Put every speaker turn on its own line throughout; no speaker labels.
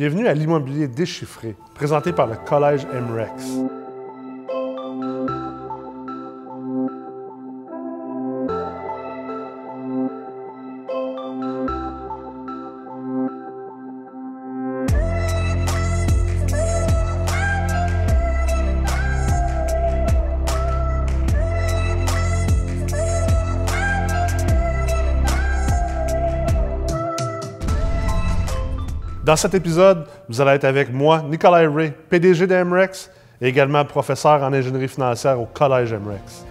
Bienvenue à l'immobilier déchiffré, présenté par le Collège MREX. Dans cet épisode, vous allez être avec moi, Nicolas Ray, PDG de MREX et également professeur en ingénierie financière au Collège MREX.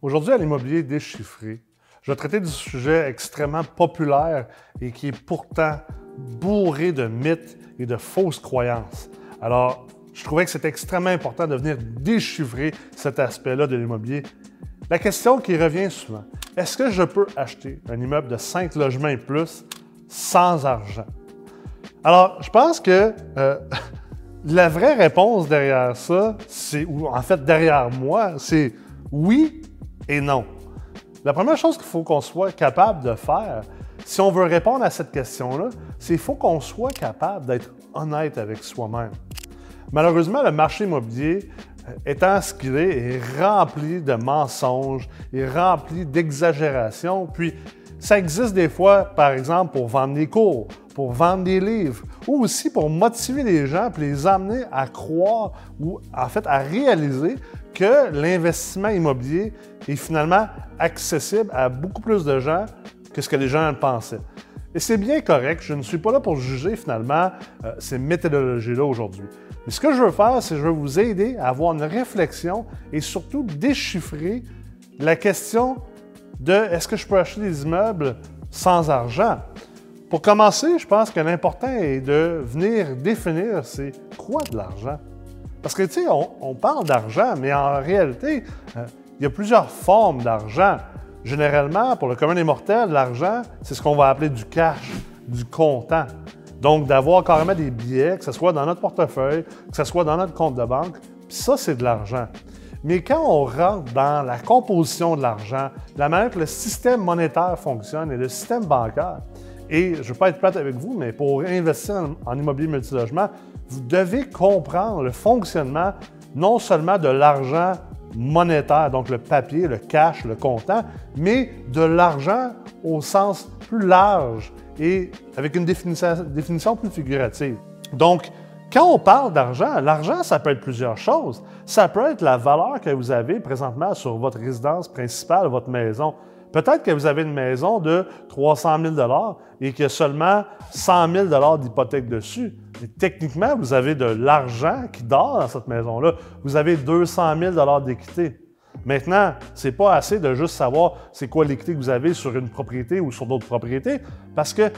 Aujourd'hui, à l'immobilier déchiffré, je vais traiter du sujet extrêmement populaire et qui est pourtant bourré de mythes et de fausses croyances. Alors, je trouvais que c'était extrêmement important de venir déchiffrer cet aspect-là de l'immobilier. La question qui revient souvent, est-ce que je peux acheter un immeuble de 5 logements et plus sans argent? Alors, je pense que euh, la vraie réponse derrière ça, c'est, ou en fait derrière moi, c'est oui et non. La première chose qu'il faut qu'on soit capable de faire, si on veut répondre à cette question-là, c'est qu'il faut qu'on soit capable d'être honnête avec soi-même. Malheureusement, le marché immobilier, est, est rempli de mensonges, est rempli d'exagérations. Puis, ça existe des fois, par exemple, pour vendre des cours, pour vendre des livres, ou aussi pour motiver les gens, puis les amener à croire ou en fait à réaliser que l'investissement immobilier est finalement accessible à beaucoup plus de gens que ce que les gens pensaient. Et c'est bien correct, je ne suis pas là pour juger finalement euh, ces méthodologies-là aujourd'hui. Ce que je veux faire, c'est que je veux vous aider à avoir une réflexion et surtout déchiffrer la question de est-ce que je peux acheter des immeubles sans argent? Pour commencer, je pense que l'important est de venir définir c'est quoi de l'argent. Parce que, tu sais, on, parle d'argent, mais en réalité, euh, il y a plusieurs formes d'argent. Généralement, pour le commun des mortels, l'argent, c'est ce qu'on va appeler du cash, du comptant. Donc, d'avoir carrément des billets, que ce soit dans notre portefeuille, que ce soit dans notre compte de banque, puis ça, c'est de l'argent. Mais quand on rentre dans la composition de l'argent, la manière que le système monétaire fonctionne et le système bancaire, et je ne veux pas être plate avec vous, mais pour investir en, immobilier multilogement, vous devez comprendre le fonctionnement non seulement de l'argent monétaire, donc le papier, le cash, le comptant, mais de l'argent au sens plus large et avec une définition, plus figurative. Donc, quand on parle d'argent, l'argent, ça peut être plusieurs choses. Ça peut être la valeur que vous avez présentement sur votre résidence principale, votre maison. Peut-être que vous avez une maison de 300 000 et qu'il y a seulement 100 000 d'hypothèque dessus. Mais techniquement, vous avez de l'argent qui dort dans cette maison-là. Vous avez 200 000 d'équité. Maintenant, ce n'est pas assez de juste savoir c'est quoi l'équité que vous avez sur une propriété ou sur d'autres propriétés, parce que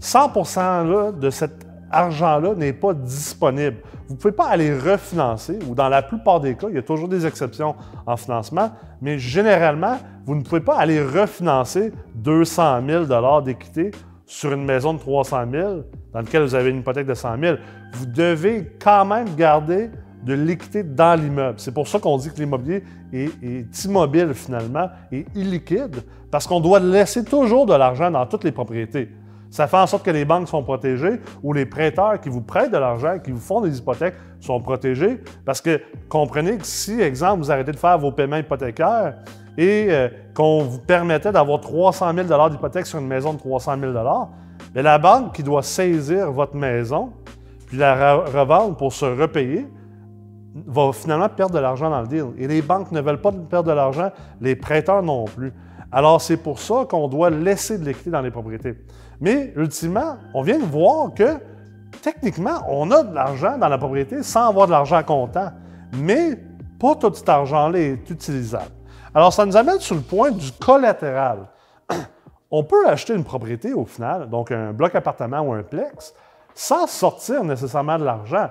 100% de cet argent-là n'est pas disponible. Vous ne pouvez pas aller refinancer, ou dans la plupart des cas, il y a toujours des exceptions en financement, mais généralement, vous ne pouvez pas aller refinancer 200 000 d'équité sur une maison de 300 000 dans laquelle vous avez une hypothèque de 100 000. Vous devez quand même garder de l'équité dans l'immeuble. C'est pour ça qu'on dit que l'immobilier est, immobile finalement et illiquide, parce qu'on doit laisser toujours de l'argent dans toutes les propriétés. Ça fait en sorte que les banques sont protégées ou les prêteurs qui vous prêtent de l'argent, qui vous font des hypothèques, sont protégés. Parce que comprenez que si, exemple, vous arrêtez de faire vos paiements hypothécaires et euh, qu'on vous permettait d'avoir 300 000 d'hypothèque sur une maison de 300 000 bien, la banque qui doit saisir votre maison puis la revendre pour se repayer, va finalement perdre de l'argent dans le deal. Et les banques ne veulent pas perdre de l'argent, les prêteurs non plus. Alors, c'est pour ça qu'on doit laisser de l'équité dans les propriétés. Mais, ultimement, on vient de voir que, techniquement, on a de l'argent dans la propriété sans avoir de l'argent comptant. Mais pas tout cet argent-là est utilisable. Alors, ça nous amène sur le point du collatéral. On peut acheter une propriété au final, donc un bloc appartement ou un plex, sans sortir nécessairement de l'argent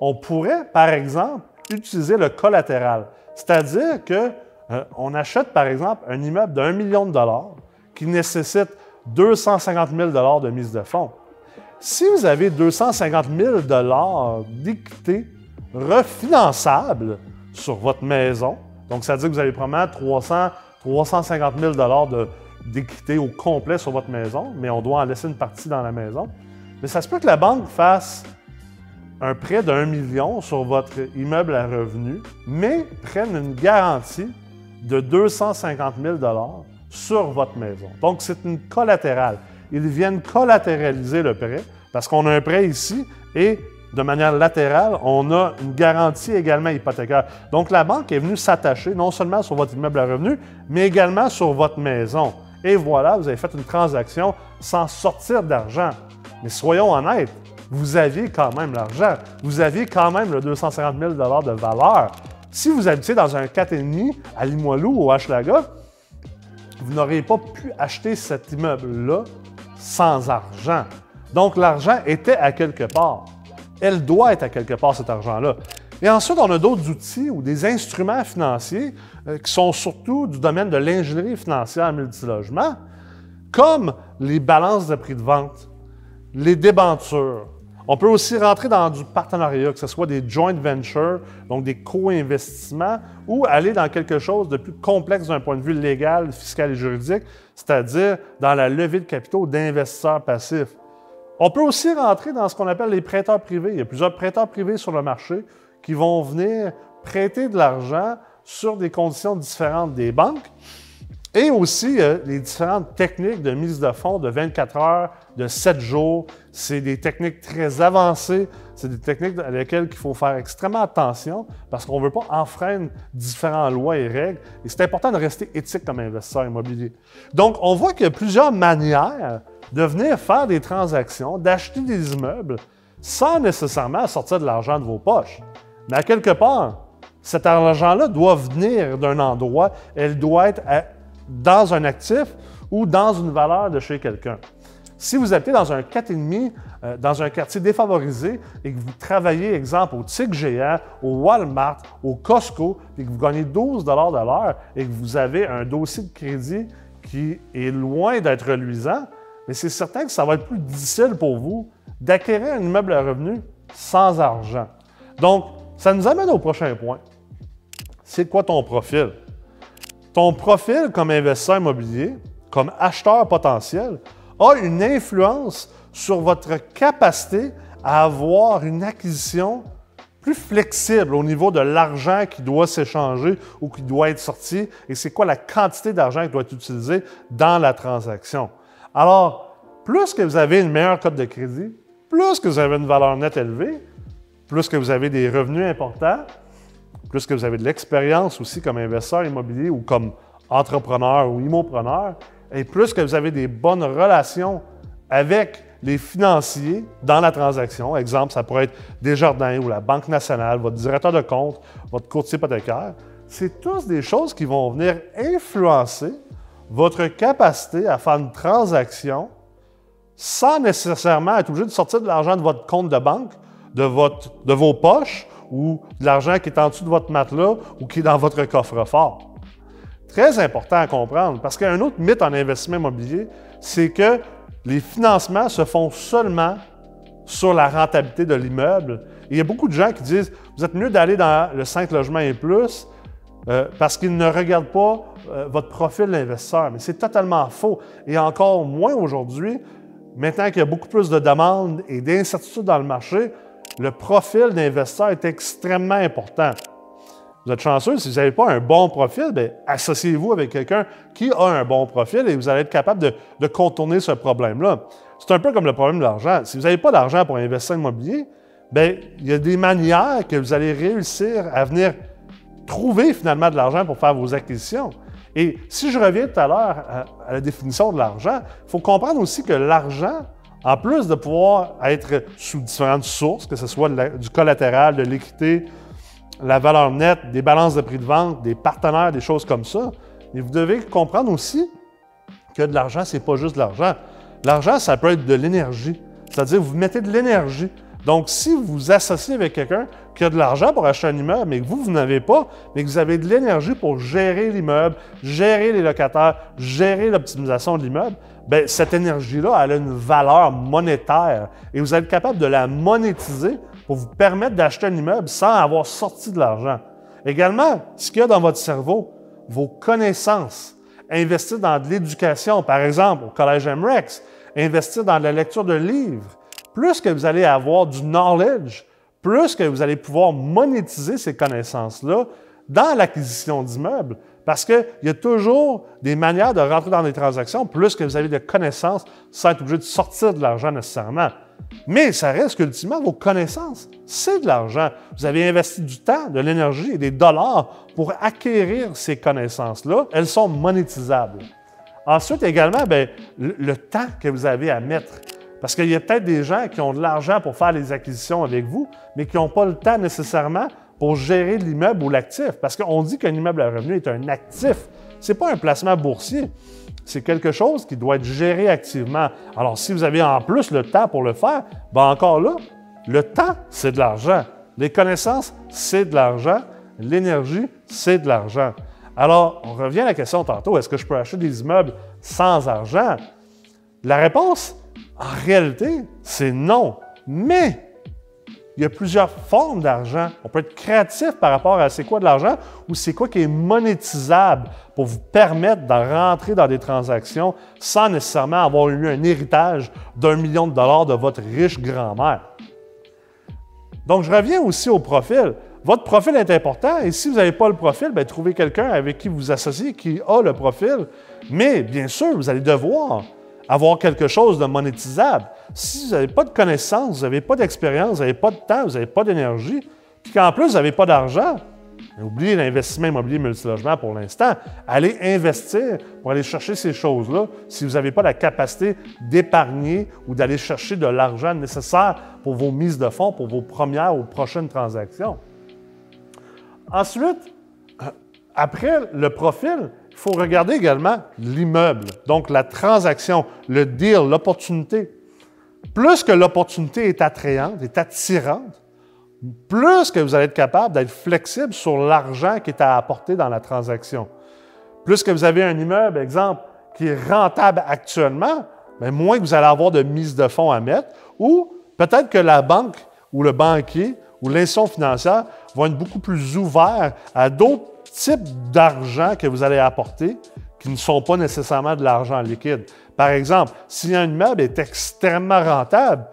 on pourrait, par exemple, utiliser le collatéral. C'est-à-dire qu'on euh, achète, par exemple, un immeuble d'un million de dollars qui nécessite 250 000 dollars de mise de fonds. Si vous avez 250 000 dollars d'équité refinançable sur votre maison, donc ça veut dire que vous avez probablement 300 350 000 d'équité au complet sur votre maison, mais on doit en laisser une partie dans la maison. Mais ça se peut que la banque fasse un prêt d'un million sur votre immeuble à revenu, mais prenne une garantie de 250 000 sur votre maison. Donc, c'est une collatérale. Ils viennent collatéraliser le prêt parce qu'on a un prêt ici et de manière latérale, on a une garantie également hypothécaire. Donc, la banque est venue s'attacher non seulement sur votre immeuble à revenu, mais également sur votre maison. Et voilà, vous avez fait une transaction sans sortir d'argent. Mais soyons honnêtes, vous aviez quand même l'argent. Vous aviez quand même le 250 000 de valeur. Si vous habitez dans un 4,5 à Limoilou ou à Hochelaga, vous n'auriez pas pu acheter cet immeuble-là sans argent. Donc, l'argent était à quelque part. Elle doit être à quelque part, cet argent-là. Et ensuite, on a d'autres outils ou des instruments financiers euh, qui sont surtout du domaine de l'ingénierie financière multilogement, comme les balances de prix de vente, les débentures, on peut aussi rentrer dans du partenariat, que ce soit des joint ventures, donc des co-investissements, ou aller dans quelque chose de plus complexe d'un point de vue légal, fiscal et juridique, c'est-à-dire dans la levée de capitaux d'investisseurs passifs. On peut aussi rentrer dans ce qu'on appelle les prêteurs privés. Il y a plusieurs prêteurs privés sur le marché qui vont venir prêter de l'argent sur des conditions différentes des banques. Et aussi euh, les différentes techniques de mise de fonds de 24 heures, de 7 jours. C'est des techniques très avancées. C'est des techniques à lesquelles il faut faire extrêmement attention parce qu'on ne veut pas enfreindre différentes lois et règles. Et c'est important de rester éthique comme investisseur immobilier. Donc, on voit qu'il y a plusieurs manières de venir faire des transactions, d'acheter des immeubles sans nécessairement sortir de l'argent de vos poches. Mais à quelque part, cet argent-là doit venir d'un endroit, elle doit être à dans un actif ou dans une valeur de chez quelqu'un. Si vous habitez dans un 4,5, euh, dans un quartier défavorisé et que vous travaillez, exemple, au TIC géant, au Walmart, au Costco, et que vous gagnez 12 de l'heure et que vous avez un dossier de crédit qui est loin d'être reluisant, mais c'est certain que ça va être plus difficile pour vous d'acquérir un immeuble à revenu sans argent. Donc, ça nous amène au prochain point. C'est quoi ton profil? Ton profil comme investisseur immobilier, comme acheteur potentiel, a une influence sur votre capacité à avoir une acquisition plus flexible au niveau de l'argent qui doit s'échanger ou qui doit être sorti et c'est quoi la quantité d'argent qui doit être utilisée dans la transaction. Alors, plus que vous avez une meilleure cote de crédit, plus que vous avez une valeur nette élevée, plus que vous avez des revenus importants, plus que vous avez de l'expérience aussi comme investisseur immobilier ou comme entrepreneur ou immopreneur, et plus que vous avez des bonnes relations avec les financiers dans la transaction, exemple, ça pourrait être Desjardins ou la Banque nationale, votre directeur de compte, votre courtier hypothécaire, c'est tous des choses qui vont venir influencer votre capacité à faire une transaction sans nécessairement être obligé de sortir de l'argent de votre compte de banque, de, vos poches ou de l'argent qui est en dessous de votre matelas ou qui est dans votre coffre-fort. Très important à comprendre parce qu'un autre mythe en investissement immobilier, c'est que les financements se font seulement sur la rentabilité de l'immeuble. Il y a beaucoup de gens qui disent vous êtes mieux d'aller dans le 5 logements et plus euh, parce qu'ils ne regardent pas euh, votre profil d'investisseur. Mais c'est totalement faux. Et encore moins aujourd'hui, maintenant qu'il y a beaucoup plus de demandes et d'incertitudes dans le marché, le profil d'investisseur est extrêmement important. Vous êtes chanceux, si vous n'avez pas un bon profil, ben, associez-vous avec quelqu'un qui a un bon profil et vous allez être capable de, contourner ce problème-là. C'est un peu comme le problème de l'argent. Si vous n'avez pas d'argent pour investir en immobilier, bien, il y a des manières que vous allez réussir à venir trouver finalement de l'argent pour faire vos acquisitions. Et si je reviens tout à l'heure à la définition de l'argent, il faut comprendre aussi que l'argent, en plus de pouvoir être sous différentes sources, que ce soit du collatéral, de l'équité, la valeur nette, des balances de prix de vente, des partenaires, des choses comme ça, mais vous devez comprendre aussi que de l'argent, ce n'est pas juste de l'argent. L'argent, ça peut être de l'énergie. C'est-à-dire, vous mettez de l'énergie. Donc, si vous vous associez avec quelqu'un qui a de l'argent pour acheter un immeuble, mais que vous, vous n'avez pas, mais que vous avez de l'énergie pour gérer l'immeuble, gérer les locataires, gérer l'optimisation de l'immeuble, bien, cette énergie-là, elle a une valeur monétaire et vous êtes capable de la monétiser pour vous permettre d'acheter un immeuble sans avoir sorti de l'argent. Également, ce qu'il y a dans votre cerveau, vos connaissances, investir dans de l'éducation, par exemple, au Collège MREX, investir dans la lecture de livres. Plus que vous allez avoir du knowledge, plus que vous allez pouvoir monétiser ces connaissances-là dans l'acquisition d'immeubles. Parce qu'il y a toujours des manières de rentrer dans des transactions, plus que vous avez de connaissances sans être obligé de sortir de l'argent nécessairement. Mais ça reste qu'ultimement, vos connaissances, c'est de l'argent. Vous avez investi du temps, de l'énergie et des dollars pour acquérir ces connaissances-là. Elles sont monétisables. Ensuite, également, bien, le, le temps que vous avez à mettre. Parce qu'il y a peut-être des gens qui ont de l'argent pour faire les acquisitions avec vous, mais qui n'ont pas le temps nécessairement pour gérer l'immeuble ou l'actif. Parce qu'on dit qu'un immeuble à revenu est un actif. Ce n'est pas un placement boursier. C'est quelque chose qui doit être géré activement. Alors, si vous avez en plus le temps pour le faire, bien encore là, le temps, c'est de l'argent. Les connaissances, c'est de l'argent. L'énergie, c'est de l'argent. Alors, on revient à la question tantôt, est-ce que je peux acheter des immeubles sans argent? La réponse, en réalité, c'est non. Mais il y a plusieurs formes d'argent. On peut être créatif par rapport à c'est quoi de l'argent ou c'est quoi qui est monétisable pour vous permettre de rentrer dans des transactions sans nécessairement avoir eu un héritage d'un million de dollars de votre riche grand-mère. Donc, je reviens aussi au profil. Votre profil est important et si vous n'avez pas le profil, bien, trouvez quelqu'un avec qui vous associez qui a le profil. Mais bien sûr, vous allez devoir avoir quelque chose de monétisable. Si vous n'avez pas de connaissances, vous n'avez pas d'expérience, vous n'avez pas de temps, vous n'avez pas d'énergie, puis qu'en plus, vous n'avez pas d'argent, oubliez l'investissement immobilier multilogement pour l'instant. Allez investir pour aller chercher ces choses-là si vous n'avez pas la capacité d'épargner ou d'aller chercher de l'argent nécessaire pour vos mises de fonds, pour vos premières ou prochaines transactions. Ensuite, après le profil, il faut regarder également l'immeuble, donc la transaction, le deal, l'opportunité. Plus que l'opportunité est attrayante, est attirante, plus que vous allez être capable d'être flexible sur l'argent qui est à apporter dans la transaction. Plus que vous avez un immeuble, exemple, qui est rentable actuellement, bien, moins que vous allez avoir de mise de fonds à mettre, ou peut-être que la banque ou le banquier ou l'institution financière vont être beaucoup plus ouverts à d'autres types d'argent que vous allez apporter qui ne sont pas nécessairement de l'argent liquide. Par exemple, si un immeuble est extrêmement rentable,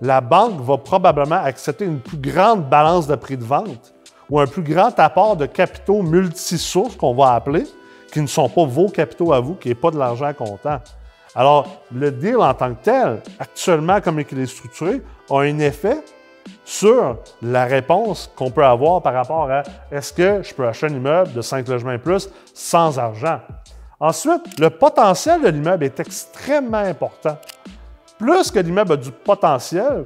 la banque va probablement accepter une plus grande balance de prix de vente ou un plus grand apport de capitaux multisources qu'on va appeler, qui ne sont pas vos capitaux à vous, qui n'est pas de l'argent comptant. Alors, le deal en tant que tel, actuellement comme il est structuré, a un effet sur la réponse qu'on peut avoir par rapport à est-ce que je peux acheter un immeuble de 5 logements et plus sans argent? Ensuite, le potentiel de l'immeuble est extrêmement important. Plus que l'immeuble a du potentiel,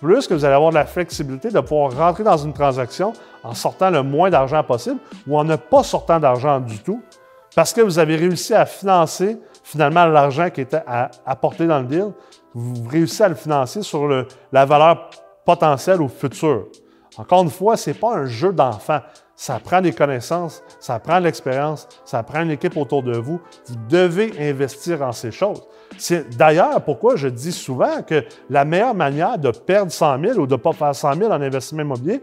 plus que vous allez avoir de la flexibilité de pouvoir rentrer dans une transaction en sortant le moins d'argent possible ou en ne pas sortant d'argent du tout, parce que vous avez réussi à financer finalement l'argent qui était à apporter dans le deal, vous réussissez à le financer sur la valeur potentiel au futur. Encore une fois, ce n'est pas un jeu d'enfant. Ça prend des connaissances, ça prend de l'expérience, ça prend une équipe autour de vous. Vous devez investir en ces choses. C'est d'ailleurs pourquoi je dis souvent que la meilleure manière de perdre 100 000 ou de ne pas faire 100 000 en investissement immobilier,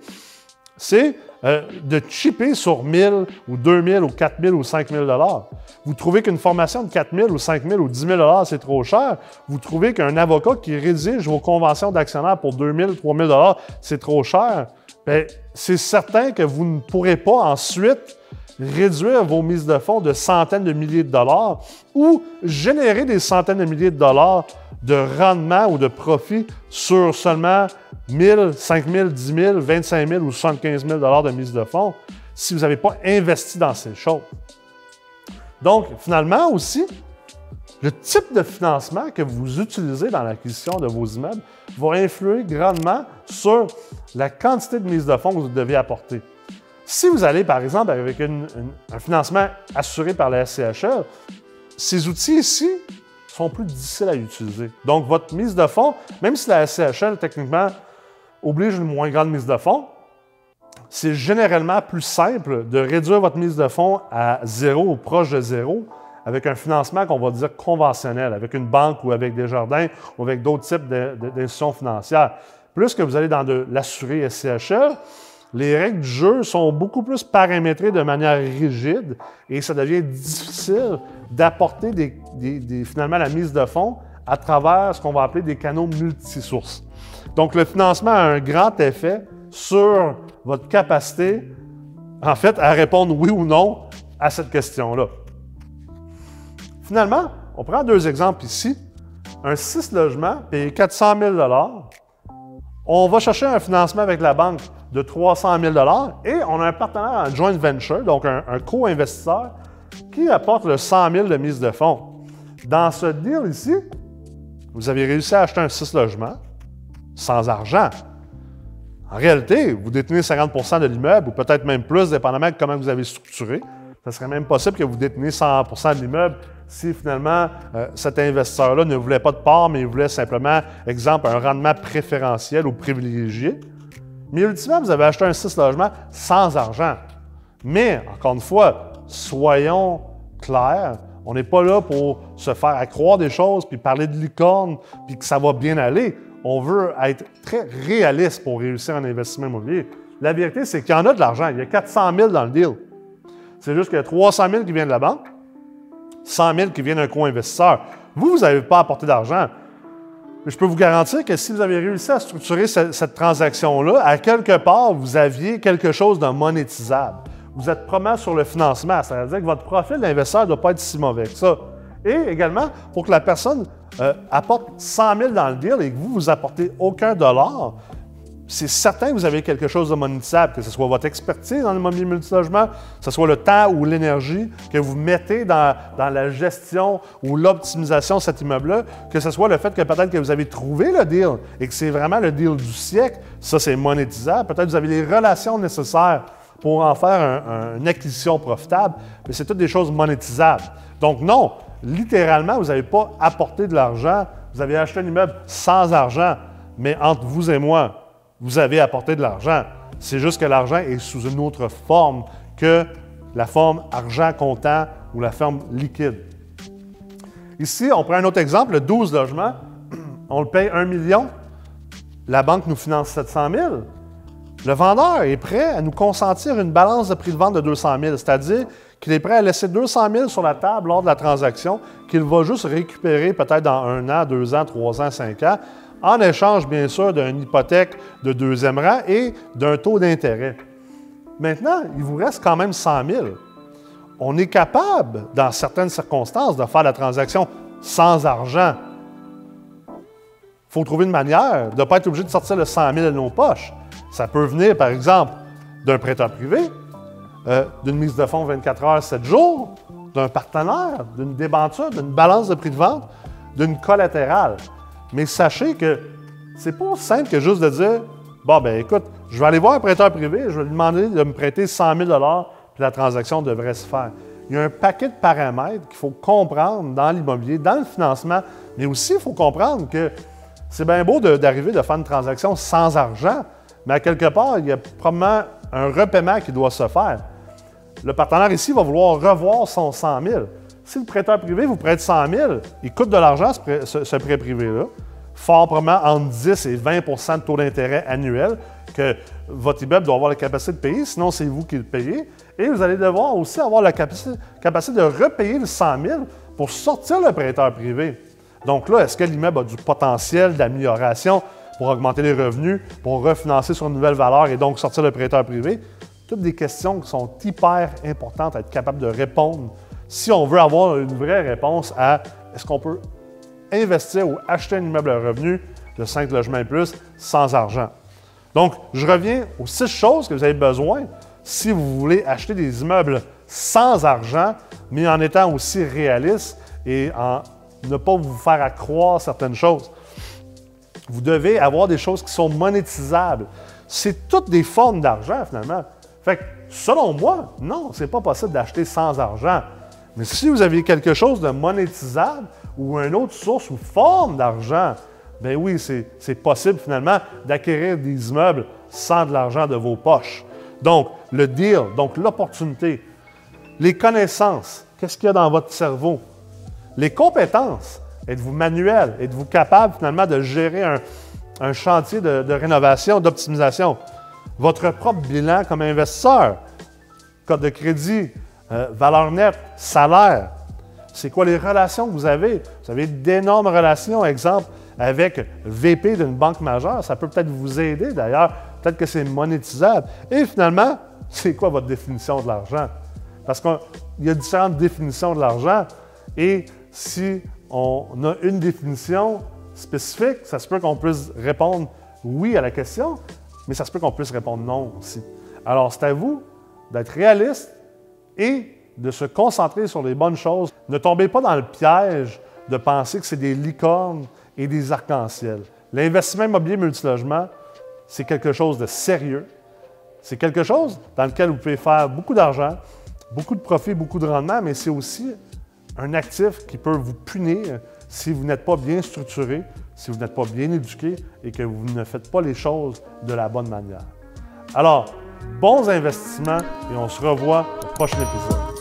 c'est euh, de chipper sur 1000 ou 2000 ou 4000 ou 5000 dollars. Vous trouvez qu'une formation de 4000 ou 5000 ou 10 000 dollars, c'est trop cher. Vous trouvez qu'un avocat qui rédige vos conventions d'actionnaire pour 2000, 3000 dollars, c'est trop cher. Bien, c'est certain que vous ne pourrez pas ensuite réduire vos mises de fonds de centaines de milliers de dollars ou générer des centaines de milliers de dollars de rendement ou de profit sur seulement 1000, 5000, 10 000, 25 000 ou 75 000 dollars de mise de fonds si vous n'avez pas investi dans ces choses. Donc, finalement aussi, le type de financement que vous utilisez dans l'acquisition de vos immeubles va influer grandement sur la quantité de mise de fonds que vous devez apporter. Si vous allez, par exemple, avec un financement assuré par la SCHL, ces outils ici sont plus difficiles à utiliser. Donc, votre mise de fonds, même si la SCHL, techniquement, oblige une moins grande mise de fonds, c'est généralement plus simple de réduire votre mise de fonds à zéro ou proche de zéro avec un financement qu'on va dire conventionnel, avec une banque ou avec des jardins ou avec d'autres types d'institutions financières. Plus que vous allez dans de l'assuré SCHL, les règles du jeu sont beaucoup plus paramétrées de manière rigide et ça devient difficile d'apporter des, finalement la mise de fonds à travers ce qu'on va appeler des canaux multisources. Donc, le financement a un grand effet sur votre capacité, en fait, à répondre oui ou non à cette question-là. Finalement, on prend deux exemples ici. Un 6 logements payé 400 000 On va chercher un financement avec la banque de 300 000 et on a un partenaire en joint venture, donc un, co-investisseur, qui apporte le 100 000 de mise de fonds. Dans ce deal ici, vous avez réussi à acheter un 6 logements sans argent. En réalité, vous détenez 50% de l'immeuble ou peut-être même plus, dépendamment de comment vous avez structuré. Ce serait même possible que vous détenez 100% de l'immeuble si finalement euh, cet investisseur-là ne voulait pas de part, mais il voulait simplement, exemple, un rendement préférentiel ou privilégié. Mais ultimement, vous avez acheté un 6 logements sans argent. Mais, encore une fois, soyons clairs, on n'est pas là pour se faire accroire des choses, puis parler de licorne, puis que ça va bien aller. On veut être très réaliste pour réussir un investissement immobilier. La vérité, c'est qu'il y en a de l'argent. Il y a 400 000 dans le deal. C'est juste qu'il y a 300 000 qui viennent de la banque, 100 000 qui viennent d'un co-investisseur. Vous, vous n'avez pas apporté d'argent. Mais je peux vous garantir que si vous avez réussi à structurer cette, transaction-là, à quelque part, vous aviez quelque chose de monétisable. Vous êtes probablement sur le financement, c'est-à-dire que votre profil d'investisseur ne doit pas être si mauvais que ça. Et également, pour que la personne euh, apporte 100 000 dans le deal et que vous, vous apportez aucun dollar, c'est certain que vous avez quelque chose de monétisable, que ce soit votre expertise dans l'immobilier multilogement, que ce soit le temps ou l'énergie que vous mettez dans, la gestion ou l'optimisation de cet immeuble-là, que ce soit le fait que peut-être que vous avez trouvé le deal et que c'est vraiment le deal du siècle, ça c'est monétisable. Peut-être que vous avez les relations nécessaires pour en faire une acquisition profitable, mais c'est toutes des choses monétisables. Donc non, littéralement, vous n'avez pas apporté de l'argent, vous avez acheté un immeuble sans argent, mais entre vous et moi, vous avez apporté de l'argent. C'est juste que l'argent est sous une autre forme que la forme argent comptant ou la forme liquide. Ici, on prend un autre exemple, le 12 logements. On le paye 1 million. La banque nous finance 700 000. Le vendeur est prêt à nous consentir une balance de prix de vente de 200 000, c'est-à-dire qu'il est prêt à laisser 200 000 sur la table lors de la transaction, qu'il va juste récupérer peut-être dans un an, deux ans, trois ans, cinq ans, en échange, bien sûr, d'une hypothèque de deuxième rang et d'un taux d'intérêt. Maintenant, il vous reste quand même 100 000. On est capable, dans certaines circonstances, de faire la transaction sans argent. Il faut trouver une manière de ne pas être obligé de sortir le 100 000 de nos poches. Ça peut venir, par exemple, d'un prêteur privé, euh, d'une mise de fonds 24 heures, 7 jours, d'un partenaire, d'une débenture, d'une balance de prix de vente, d'une collatérale. Mais sachez que c'est pas simple que juste de dire Bon, ben écoute, je vais aller voir un prêteur privé, je vais lui demander de me prêter 100 000 puis la transaction devrait se faire. Il y a un paquet de paramètres qu'il faut comprendre dans l'immobilier, dans le financement, mais aussi il faut comprendre que c'est bien beau d'arriver de, faire une transaction sans argent, mais à quelque part, il y a probablement un repaiement qui doit se faire. Le partenaire ici va vouloir revoir son 100 000. Si le prêteur privé vous prête 100 000, il coûte de l'argent, ce, prêt privé-là, fort probablement entre 10 et 20% de taux d'intérêt annuel que votre immeuble doit avoir la capacité de payer, sinon c'est vous qui le payez. Et vous allez devoir aussi avoir la capacité, capacité de repayer le 100 000 pour sortir le prêteur privé. Donc là, est-ce que l'immeuble a du potentiel d'amélioration pour augmenter les revenus, pour refinancer sur une nouvelle valeur et donc sortir le prêteur privé? Toutes des questions qui sont hyper importantes à être capable de répondre si on veut avoir une vraie réponse à est-ce qu'on peut investir ou acheter un immeuble à revenu de 5 logements et plus sans argent. Donc, je reviens aux six choses que vous avez besoin si vous voulez acheter des immeubles sans argent, mais en étant aussi réaliste et en ne pas vous faire accroire certaines choses. Vous devez avoir des choses qui sont monétisables. C'est toutes des formes d'argent, finalement. Fait que, selon moi, non, c'est pas possible d'acheter sans argent. Mais si vous avez quelque chose de monétisable ou une autre source ou forme d'argent, ben oui, c'est possible finalement d'acquérir des immeubles sans de l'argent de vos poches. Donc, le deal, donc l'opportunité, les connaissances, qu'est-ce qu'il y a dans votre cerveau? Les compétences, êtes-vous manuel? Êtes-vous capable finalement de gérer un, chantier de, de rénovation, d'optimisation? Votre propre bilan comme investisseur, code de crédit, euh, valeur nette, salaire, C'est quoi les relations que vous avez? Vous avez d'énormes relations, exemple, avec VP d'une banque majeure. Ça peut peut-être vous aider d'ailleurs. Peut-être que c'est monétisable. Et finalement, c'est quoi votre définition de l'argent? Parce qu'il y a différentes définitions de l'argent. Et si on a une définition spécifique, ça se peut qu'on puisse répondre oui à la question, mais ça se peut qu'on puisse répondre non aussi. Alors, c'est à vous d'être réaliste et de se concentrer sur les bonnes choses. Ne tombez pas dans le piège de penser que c'est des licornes et des arcs-en-ciel. L'investissement immobilier multilogement, c'est quelque chose de sérieux. C'est quelque chose dans lequel vous pouvez faire beaucoup d'argent, beaucoup de profit, beaucoup de rendement, mais c'est aussi un actif qui peut vous punir si vous n'êtes pas bien structuré, si vous n'êtes pas bien éduqué et que vous ne faites pas les choses de la bonne manière. Alors, bons investissements et on se revoit au prochain épisode.